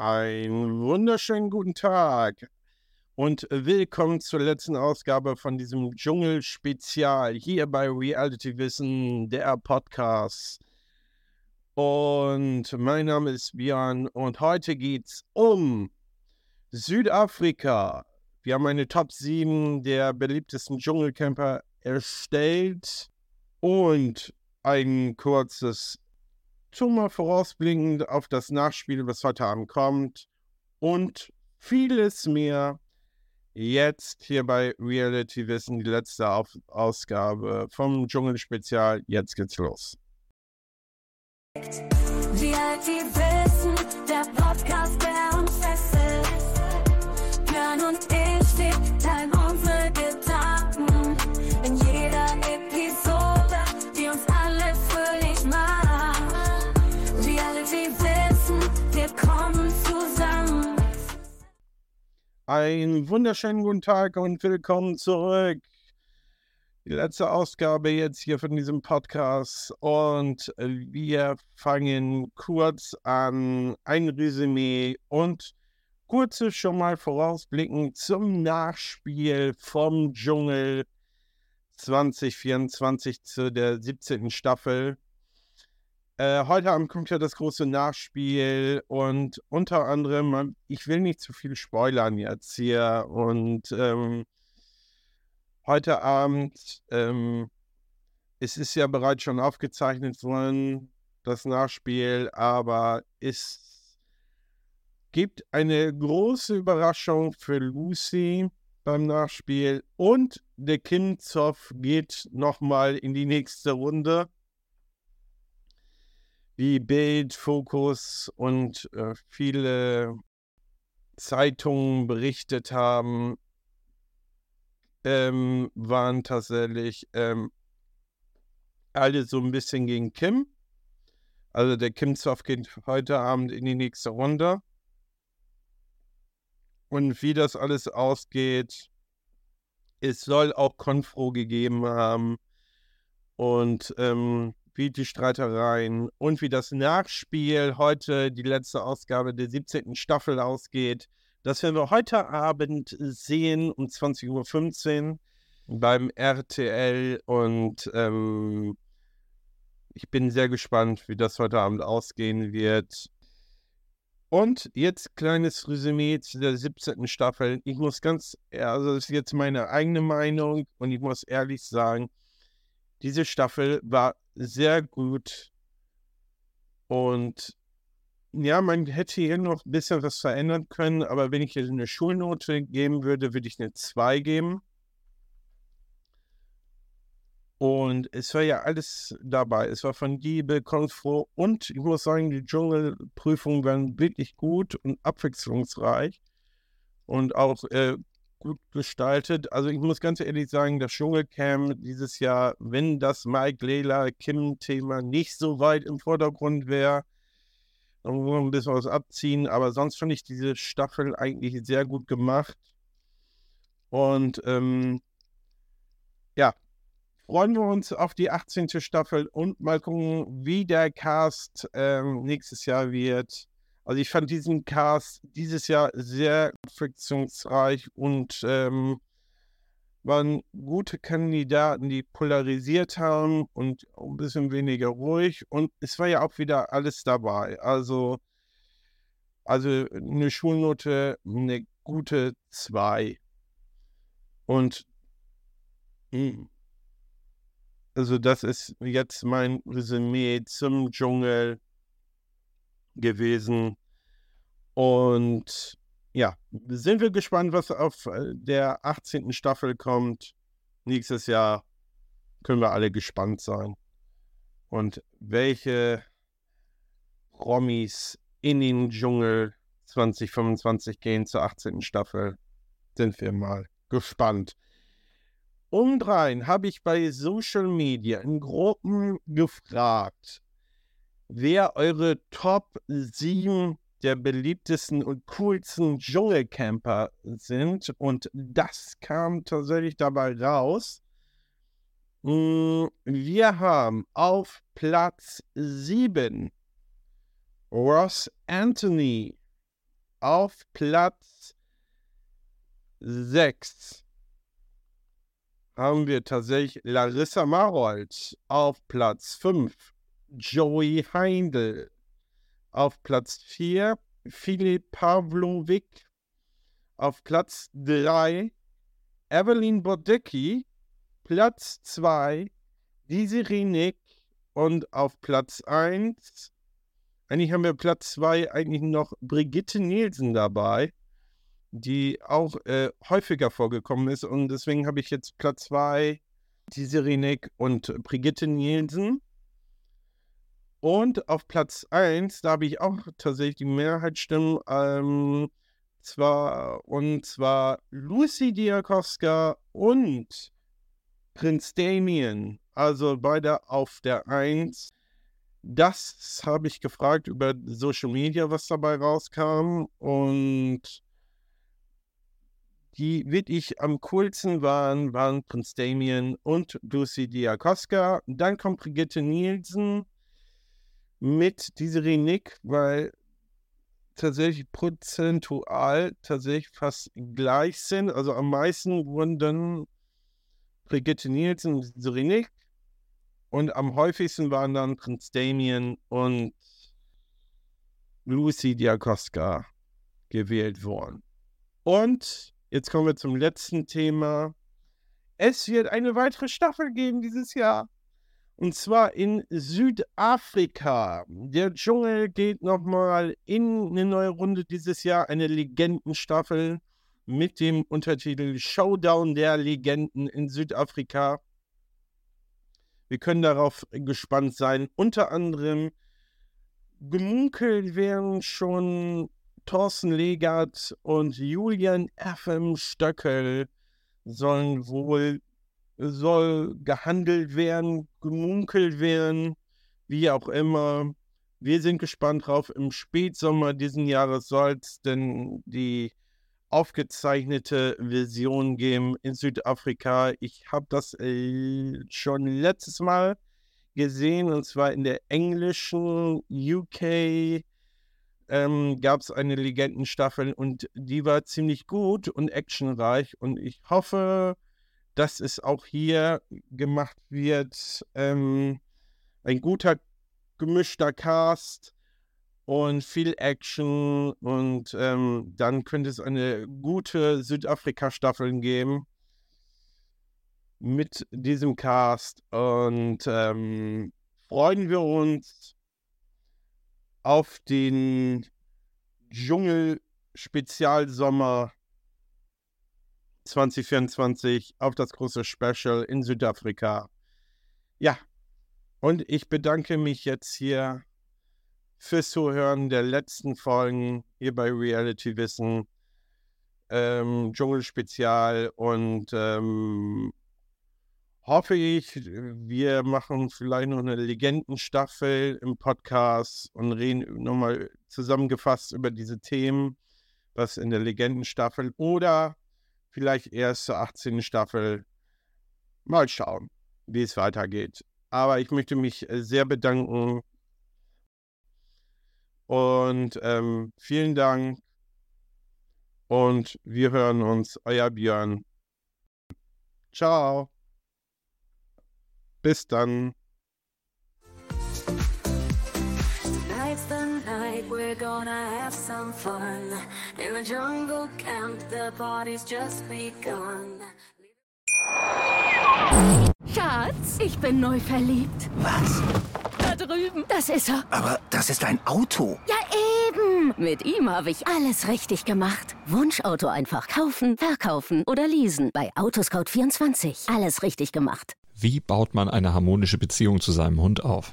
Einen wunderschönen guten Tag und willkommen zur letzten Ausgabe von diesem Dschungel-Spezial hier bei Reality Wissen, der Podcast. Und mein Name ist Björn und heute geht es um Südafrika. Wir haben eine Top 7 der beliebtesten Dschungelcamper erstellt und ein kurzes schon mal vorausblickend auf das Nachspiel, was heute Abend kommt und vieles mehr. Jetzt hier bei Reality Wissen, die letzte auf Ausgabe vom Dschungelspezial. Jetzt geht's los. Reality Wissen, der Podcast, der uns fesselt. Björn und ich, wir teilen unsere Einen wunderschönen guten Tag und willkommen zurück. Die letzte Ausgabe jetzt hier von diesem Podcast und wir fangen kurz an ein Resümee und kurze schon mal vorausblicken zum Nachspiel vom Dschungel 2024 zu der 17. Staffel. Äh, heute Abend kommt ja das große Nachspiel und unter anderem, ich will nicht zu viel spoilern jetzt hier und ähm, heute Abend, ähm, es ist ja bereits schon aufgezeichnet worden, das Nachspiel, aber es gibt eine große Überraschung für Lucy beim Nachspiel und der Kim Zoff geht nochmal in die nächste Runde wie Bild, Fokus und äh, viele Zeitungen berichtet haben, ähm, waren tatsächlich ähm, alle so ein bisschen gegen Kim. Also der Kim Zoff geht heute Abend in die nächste Runde. Und wie das alles ausgeht, es soll auch Konfro gegeben haben. Und ähm, wie die Streitereien und wie das Nachspiel heute, die letzte Ausgabe der 17. Staffel ausgeht. Das werden wir heute Abend sehen um 20.15 Uhr beim RTL und ähm, ich bin sehr gespannt, wie das heute Abend ausgehen wird. Und jetzt kleines Resümee zu der 17. Staffel. Ich muss ganz, also das ist jetzt meine eigene Meinung und ich muss ehrlich sagen, diese Staffel war sehr gut. Und ja, man hätte hier noch ein bisschen was verändern können, aber wenn ich jetzt eine Schulnote geben würde, würde ich eine 2 geben. Und es war ja alles dabei. Es war von Liebe, Konfro und ich muss sagen, die Dschungelprüfungen waren wirklich gut und abwechslungsreich und auch äh, gut gestaltet. Also ich muss ganz ehrlich sagen, das Dschungelcamp dieses Jahr, wenn das Mike Lela Kim-Thema nicht so weit im Vordergrund wäre, dann muss man ein bisschen was abziehen. Aber sonst finde ich diese Staffel eigentlich sehr gut gemacht. Und ähm, ja, freuen wir uns auf die 18. Staffel und mal gucken, wie der Cast ähm, nächstes Jahr wird. Also ich fand diesen Cast dieses Jahr sehr friktionsreich und ähm, waren gute Kandidaten, die polarisiert haben und ein bisschen weniger ruhig. Und es war ja auch wieder alles dabei. Also, also eine Schulnote, eine gute 2. Und hm, also das ist jetzt mein Resümee zum Dschungel gewesen. Und ja, sind wir gespannt, was auf äh, der 18. Staffel kommt. Nächstes Jahr können wir alle gespannt sein. Und welche Promis in den Dschungel 2025 gehen zur 18. Staffel, sind wir mal gespannt. Umdrein habe ich bei Social Media in Gruppen gefragt, wer eure Top 7 der beliebtesten und coolsten Dschungelcamper sind. Und das kam tatsächlich dabei raus. Hm, wir haben auf Platz 7 Ross Anthony. auf Platz 6 haben wir tatsächlich Larissa Marold auf Platz 5. Joey Heindl auf Platz 4. Filip Pavlovic auf Platz 3. Evelyn Bodecki, Platz 2. Desiree Nick und auf Platz 1. Eigentlich haben wir Platz 2 eigentlich noch Brigitte Nielsen dabei die auch äh, häufiger vorgekommen ist. Und deswegen habe ich jetzt Platz 2 die Sirenik und Brigitte Nielsen. Und auf Platz 1, da habe ich auch tatsächlich die Mehrheitsstimmen, ähm, zwar, und zwar Lucy Diakowska und Prinz Damien. Also beide auf der 1. Das habe ich gefragt über Social Media, was dabei rauskam. Und die wirklich am coolsten waren, waren Prinz Damien und Lucy Diakoska. Dann kommt Brigitte Nielsen mit Desiree Nick, weil tatsächlich prozentual tatsächlich fast gleich sind. Also am meisten wurden dann Brigitte Nielsen und Desiree Nick. Und am häufigsten waren dann Prinz Damien und Lucy Diakoska gewählt worden. Und Jetzt kommen wir zum letzten Thema. Es wird eine weitere Staffel geben dieses Jahr. Und zwar in Südafrika. Der Dschungel geht nochmal in eine neue Runde dieses Jahr. Eine Legendenstaffel mit dem Untertitel Showdown der Legenden in Südafrika. Wir können darauf gespannt sein. Unter anderem gemunkelt werden schon Thorsten Legert und Julian FM Stöckel sollen wohl soll gehandelt werden, gemunkelt werden, wie auch immer. Wir sind gespannt drauf. Im Spätsommer diesen Jahres soll es denn die aufgezeichnete Version geben in Südafrika. Ich habe das äh, schon letztes Mal gesehen und zwar in der englischen UK ähm, gab es eine Legendenstaffel und die war ziemlich gut und actionreich. Und ich hoffe, dass es auch hier gemacht wird. Ähm, ein guter gemischter Cast und viel Action. Und ähm, dann könnte es eine gute Südafrika-Staffel geben mit diesem Cast. Und ähm, freuen wir uns auf den Dschungel-Spezialsommer 2024, auf das große Special in Südafrika. Ja, und ich bedanke mich jetzt hier fürs Zuhören der letzten Folgen hier bei Reality Wissen. Ähm, Dschungel-Spezial und ähm, hoffe ich, wir machen vielleicht noch eine Legendenstaffel im Podcast und reden nochmal zusammengefasst über diese Themen, was in der Legendenstaffel oder vielleicht erst zur 18. Staffel. Mal schauen, wie es weitergeht. Aber ich möchte mich sehr bedanken und ähm, vielen Dank. Und wir hören uns, euer Björn. Ciao. Bis dann. We're gonna have some fun. In the jungle camp, the party's just begun. Schatz, ich bin neu verliebt. Was? Da drüben. Das ist er. Aber das ist ein Auto. Ja, eben. Mit ihm habe ich alles richtig gemacht. Wunschauto einfach kaufen, verkaufen oder leasen. Bei Autoscout24. Alles richtig gemacht. Wie baut man eine harmonische Beziehung zu seinem Hund auf?